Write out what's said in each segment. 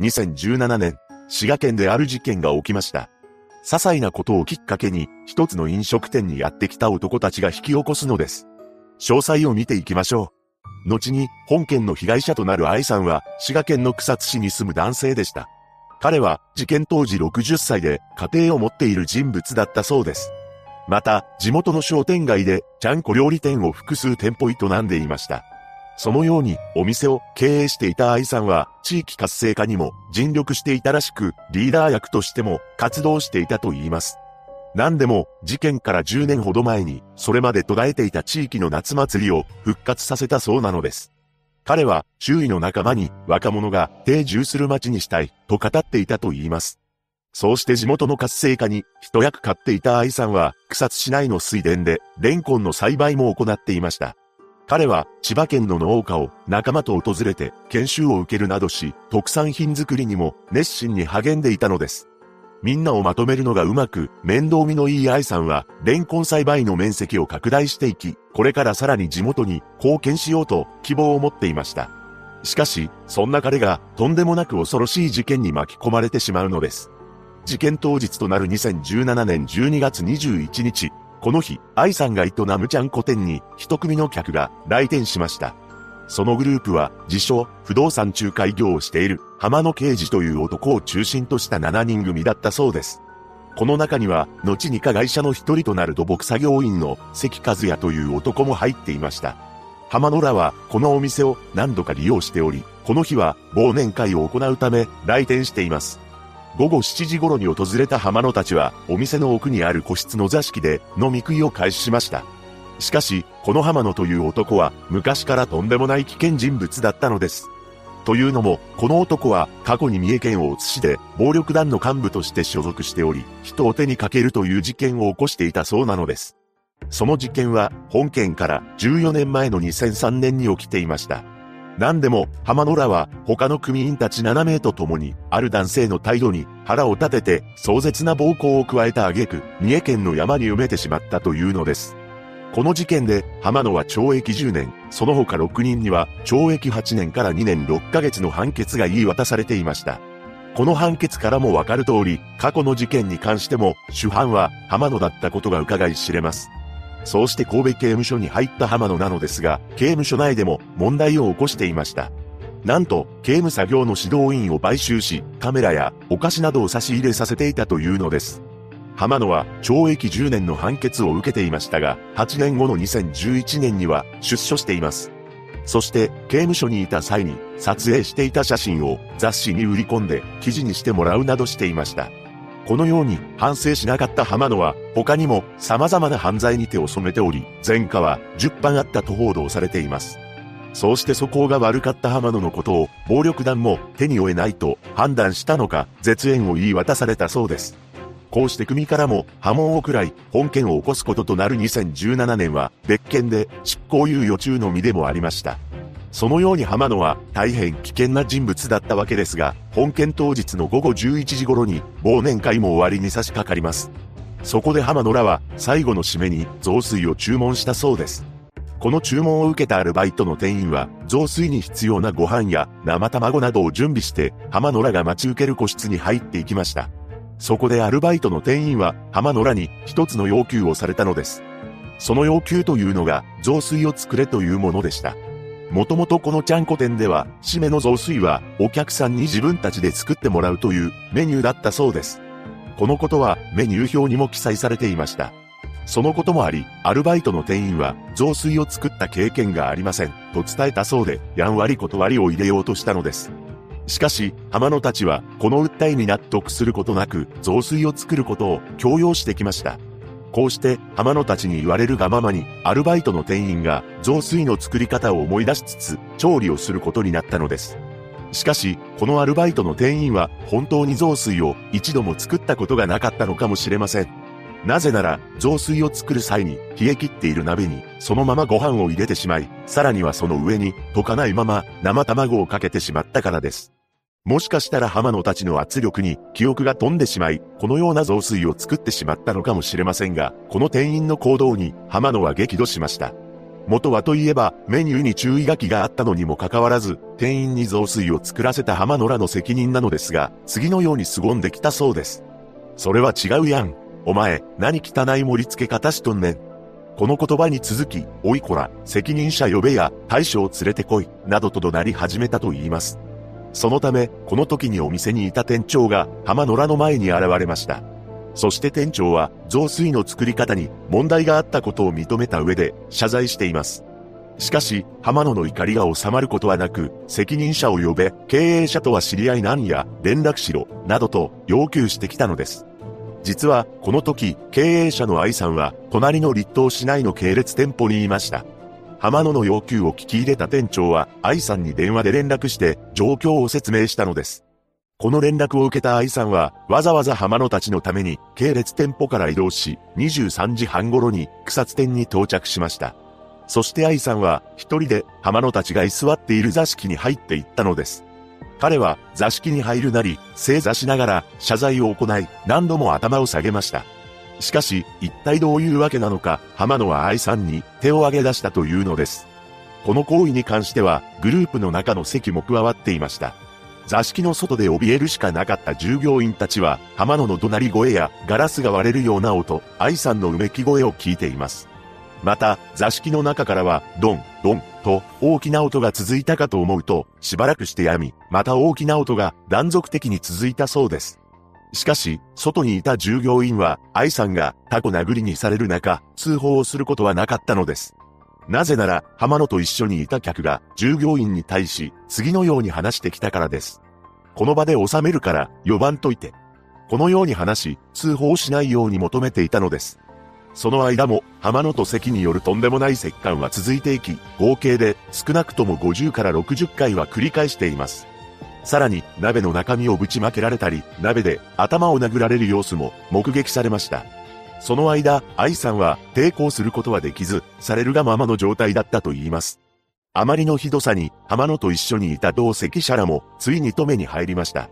2017年、滋賀県である事件が起きました。些細なことをきっかけに、一つの飲食店にやってきた男たちが引き起こすのです。詳細を見ていきましょう。後に、本件の被害者となる愛さんは、滋賀県の草津市に住む男性でした。彼は、事件当時60歳で、家庭を持っている人物だったそうです。また、地元の商店街で、ちゃんこ料理店を複数店舗営んでいました。そのようにお店を経営していた愛さんは地域活性化にも尽力していたらしくリーダー役としても活動していたと言います。何でも事件から10年ほど前にそれまで途絶えていた地域の夏祭りを復活させたそうなのです。彼は周囲の仲間に若者が定住する街にしたいと語っていたと言います。そうして地元の活性化に一役買っていた愛さんは草津市内の水田でレンコンの栽培も行っていました。彼は千葉県の農家を仲間と訪れて研修を受けるなどし、特産品作りにも熱心に励んでいたのです。みんなをまとめるのがうまく、面倒見のいい愛さんは、レンコン栽培の面積を拡大していき、これからさらに地元に貢献しようと希望を持っていました。しかし、そんな彼がとんでもなく恐ろしい事件に巻き込まれてしまうのです。事件当日となる2017年12月21日、この日、愛さんが営むちゃんこ店に一組の客が来店しました。そのグループは、自称、不動産仲介業をしている、浜野刑事という男を中心とした7人組だったそうです。この中には、後に加害者の一人となる土木作業員の関和也という男も入っていました。浜野らは、このお店を何度か利用しており、この日は忘年会を行うため来店しています。午後7時頃に訪れた浜野たちは、お店の奥にある個室の座敷で飲み食いを開始しました。しかし、この浜野という男は、昔からとんでもない危険人物だったのです。というのも、この男は過去に三重県大津市で暴力団の幹部として所属しており、人を手にかけるという事件を起こしていたそうなのです。その事件は本件から14年前の2003年に起きていました。何でも、浜野らは他の組員たち7名と共に、ある男性の態度に腹を立てて壮絶な暴行を加えた挙句、三重県の山に埋めてしまったというのです。この事件で、浜野は懲役10年、その他6人には懲役8年から2年6ヶ月の判決が言い渡されていました。この判決からもわかる通り、過去の事件に関しても、主犯は浜野だったことが伺い知れます。そうして神戸刑務所に入った浜野なのですが、刑務所内でも問題を起こしていました。なんと、刑務作業の指導員を買収し、カメラやお菓子などを差し入れさせていたというのです。浜野は懲役10年の判決を受けていましたが、8年後の2011年には出所しています。そして、刑務所にいた際に撮影していた写真を雑誌に売り込んで記事にしてもらうなどしていました。このように反省しなかった浜野は他にも様々な犯罪に手を染めており、前科は10番あったと報道されています。そうして素行が悪かった浜野のことを暴力団も手に負えないと判断したのか絶縁を言い渡されたそうです。こうして組からも波紋を食らい本件を起こすこととなる2017年は別件で執行猶予中の身でもありました。そのように浜野は大変危険な人物だったわけですが、本件当日の午後11時頃に忘年会も終わりに差し掛かります。そこで浜野らは最後の締めに雑炊を注文したそうです。この注文を受けたアルバイトの店員は、雑炊に必要なご飯や生卵などを準備して、浜野らが待ち受ける個室に入っていきました。そこでアルバイトの店員は、浜野らに一つの要求をされたのです。その要求というのが、雑炊を作れというものでした。もともとこのちゃんこ店では、締めの雑炊はお客さんに自分たちで作ってもらうというメニューだったそうです。このことはメニュー表にも記載されていました。そのこともあり、アルバイトの店員は雑炊を作った経験がありませんと伝えたそうで、やんわり断りを入れようとしたのです。しかし、浜野たちはこの訴えに納得することなく、雑炊を作ることを強要してきました。こうして浜野たちに言われるがままに、アルバイトの店員が雑炊の作り方を思い出しつつ、調理をすることになったのです。しかし、このアルバイトの店員は本当に雑炊を一度も作ったことがなかったのかもしれません。なぜなら、雑炊を作る際に冷え切っている鍋にそのままご飯を入れてしまい、さらにはその上に溶かないまま生卵をかけてしまったからです。もしかしたら浜野たちの圧力に記憶が飛んでしまい、このような雑炊を作ってしまったのかもしれませんが、この店員の行動に浜野は激怒しました。元はといえば、メニューに注意書きがあったのにもかかわらず、店員に雑炊を作らせた浜野らの責任なのですが、次のように凄んできたそうです。それは違うやん。お前、何汚い盛り付け方しとんねん。この言葉に続き、おいこら、責任者呼べや、大将を連れてこい、などと怒鳴り始めたと言います。そのため、この時にお店にいた店長が、浜野らの前に現れました。そして店長は、雑炊の作り方に問題があったことを認めた上で、謝罪しています。しかし、浜野の怒りが収まることはなく、責任者を呼べ、経営者とは知り合いなんや、連絡しろ、などと要求してきたのです。実は、この時、経営者の愛さんは、隣の立東市内の系列店舗にいました。浜野の要求を聞き入れた店長は、愛さんに電話で連絡して、状況を説明したのです。この連絡を受けた愛さんは、わざわざ浜野たちのために、系列店舗から移動し、23時半頃に草津店に到着しました。そして愛さんは、一人で浜野たちが居座っている座敷に入っていったのです。彼は座敷に入るなり、正座しながら謝罪を行い、何度も頭を下げました。しかし、一体どういうわけなのか、浜野は愛さんに手を挙げ出したというのです。この行為に関しては、グループの中の席も加わっていました。座敷の外で怯えるしかなかった従業員たちは、浜野の怒鳴り声やガラスが割れるような音、愛さんのうめき声を聞いています。また、座敷の中からは、ドン、ドン、と大きな音が続いたかと思うと、しばらくしてやみ、また大きな音が断続的に続いたそうです。しかし、外にいた従業員は、愛さんがタコ殴りにされる中、通報をすることはなかったのです。なぜなら、浜野と一緒にいた客が従業員に対し、次のように話してきたからです。この場で収めるから、呼ばんといて。このように話し、通報しないように求めていたのです。その間も、浜野と関によるとんでもない折檻は続いていき、合計で少なくとも50から60回は繰り返しています。さらに、鍋の中身をぶちまけられたり、鍋で頭を殴られる様子も目撃されました。その間、愛さんは抵抗することはできず、されるがままの状態だったと言います。あまりのひどさに、浜野と一緒にいた同席者らも、ついに止めに入りました。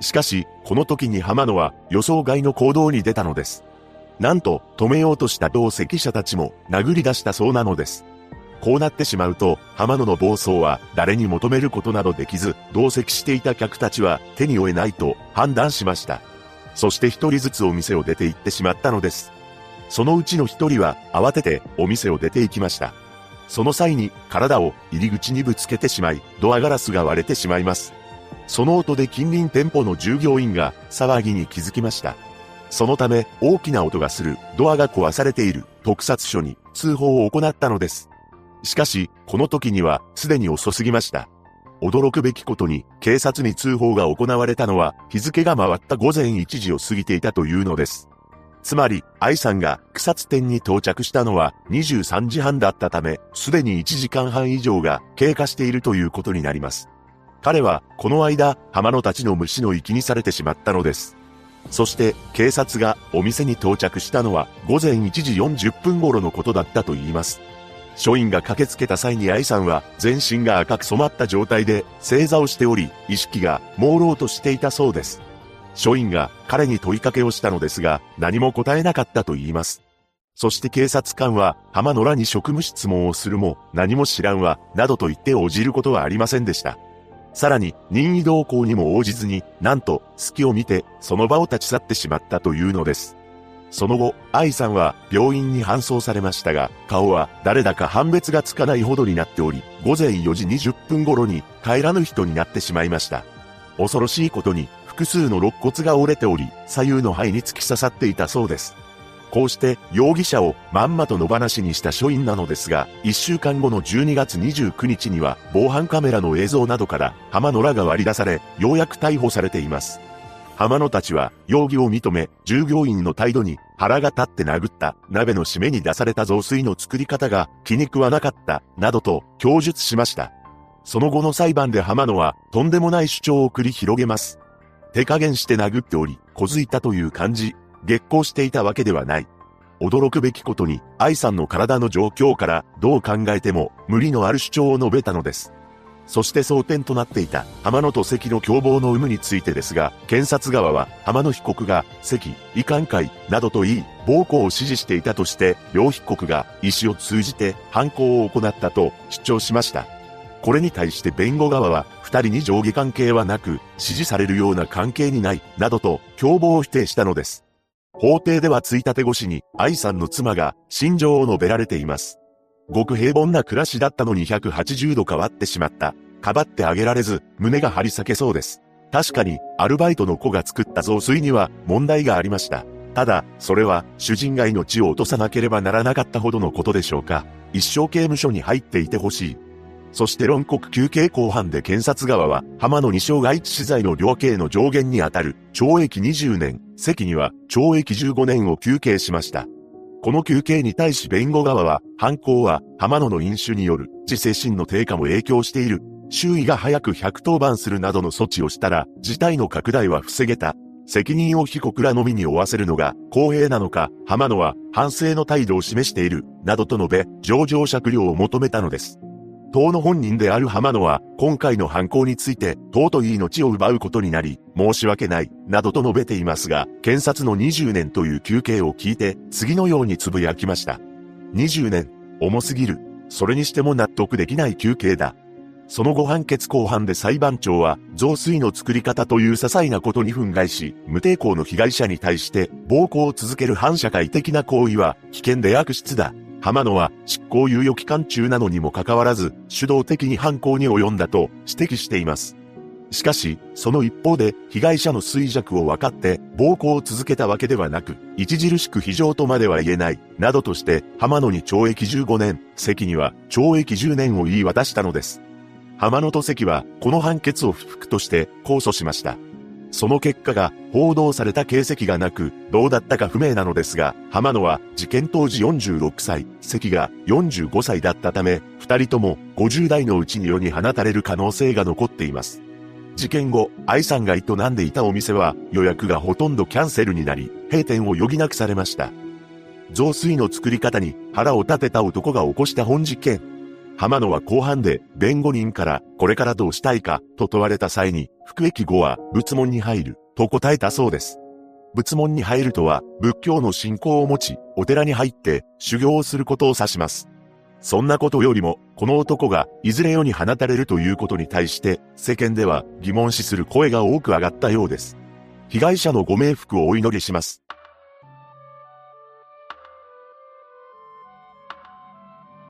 しかし、この時に浜野は予想外の行動に出たのです。なんと、止めようとした同席者たちも殴り出したそうなのです。こうなってしまうと、浜野の暴走は誰に求めることなどできず、同席していた客たちは手に負えないと判断しました。そして一人ずつお店を出て行ってしまったのです。そのうちの一人は慌ててお店を出て行きました。その際に体を入り口にぶつけてしまい、ドアガラスが割れてしまいます。その音で近隣店舗の従業員が騒ぎに気づきました。そのため、大きな音がする、ドアが壊されている、特撮署に通報を行ったのです。しかし、この時には、すでに遅すぎました。驚くべきことに、警察に通報が行われたのは、日付が回った午前1時を過ぎていたというのです。つまり、愛さんが草津店に到着したのは23時半だったため、すでに1時間半以上が経過しているということになります。彼は、この間、浜野たちの虫の息にされてしまったのです。そして警察がお店に到着したのは午前1時40分頃のことだったと言います。署員が駆けつけた際に愛さんは全身が赤く染まった状態で正座をしており、意識が朦朧としていたそうです。署員が彼に問いかけをしたのですが、何も答えなかったと言います。そして警察官は浜野らに職務質問をするも何も知らんわ、などと言って応じることはありませんでした。さらに任意同行にも応じずに、なんと隙を見てその場を立ち去ってしまったというのです。その後、愛さんは病院に搬送されましたが、顔は誰だか判別がつかないほどになっており、午前4時20分頃に帰らぬ人になってしまいました。恐ろしいことに、複数の肋骨が折れており、左右の肺に突き刺さっていたそうです。こうして容疑者をまんまと野放しにした署員なのですが、1週間後の12月29日には防犯カメラの映像などから浜野らが割り出され、ようやく逮捕されています。浜野たちは容疑を認め、従業員の態度に腹が立って殴った鍋の締めに出された雑炊の作り方が気に食わなかった、などと供述しました。その後の裁判で浜野はとんでもない主張を繰り広げます。手加減して殴っており、小づいたという感じ、月光していたわけではない。驚くべきことに、愛さんの体の状況からどう考えても無理のある主張を述べたのです。そして争点となっていた浜野と関の共謀の有無についてですが、検察側は浜野被告が関、遺憾会などと言い、暴行を指示していたとして、両被告が意思を通じて犯行を行ったと主張しました。これに対して弁護側は、二人に上下関係はなく、指示されるような関係にない、などと共謀を否定したのです。法廷ではついたて越しに、愛さんの妻が心情を述べられています。ごく平凡な暮らしだったのに180度変わってしまった。かばってあげられず、胸が張り裂けそうです。確かに、アルバイトの子が作った雑炊には問題がありました。ただ、それは主人が命を落とさなければならなかったほどのことでしょうか。一生刑務所に入っていてほしい。そして論告休刑後半で検察側は、浜野二傷害致死罪の量刑の上限にあたる、懲役20年、関には、懲役15年を休刑しました。この休刑に対し弁護側は、犯行は、浜野の飲酒による、自制心の低下も影響している。周囲が早く110番するなどの措置をしたら、事態の拡大は防げた。責任を被告らのみに負わせるのが公平なのか、浜野は反省の態度を示している、などと述べ、上場酌量を求めたのです。党の本人である浜野は、今回の犯行について、尊い命を奪うことになり、申し訳ない、などと述べていますが、検察の20年という休刑を聞いて、次のようにつぶやきました。20年、重すぎる。それにしても納得できない休刑だ。その後判決後半で裁判長は、増水の作り方という些細なことに憤慨し、無抵抗の被害者に対して、暴行を続ける反社会的な行為は、危険で悪質だ。浜野は執行猶予期間中なのにもかかわらず、主導的に犯行に及んだと指摘しています。しかし、その一方で、被害者の衰弱を分かって、暴行を続けたわけではなく、著しく非常とまでは言えない、などとして、浜野に懲役15年、関には懲役10年を言い渡したのです。浜野と関は、この判決を不服として控訴しました。その結果が報道された形跡がなく、どうだったか不明なのですが、浜野は事件当時46歳、関が45歳だったため、二人とも50代のうちに世に放たれる可能性が残っています。事件後、愛さんが営んでいたお店は予約がほとんどキャンセルになり、閉店を余儀なくされました。雑炊の作り方に腹を立てた男が起こした本事件。浜野は後半で弁護人からこれからどうしたいかと問われた際に服役後は仏門に入ると答えたそうです。仏門に入るとは仏教の信仰を持ちお寺に入って修行をすることを指します。そんなことよりもこの男がいずれ世に放たれるということに対して世間では疑問視する声が多く上がったようです。被害者のご冥福をお祈りします。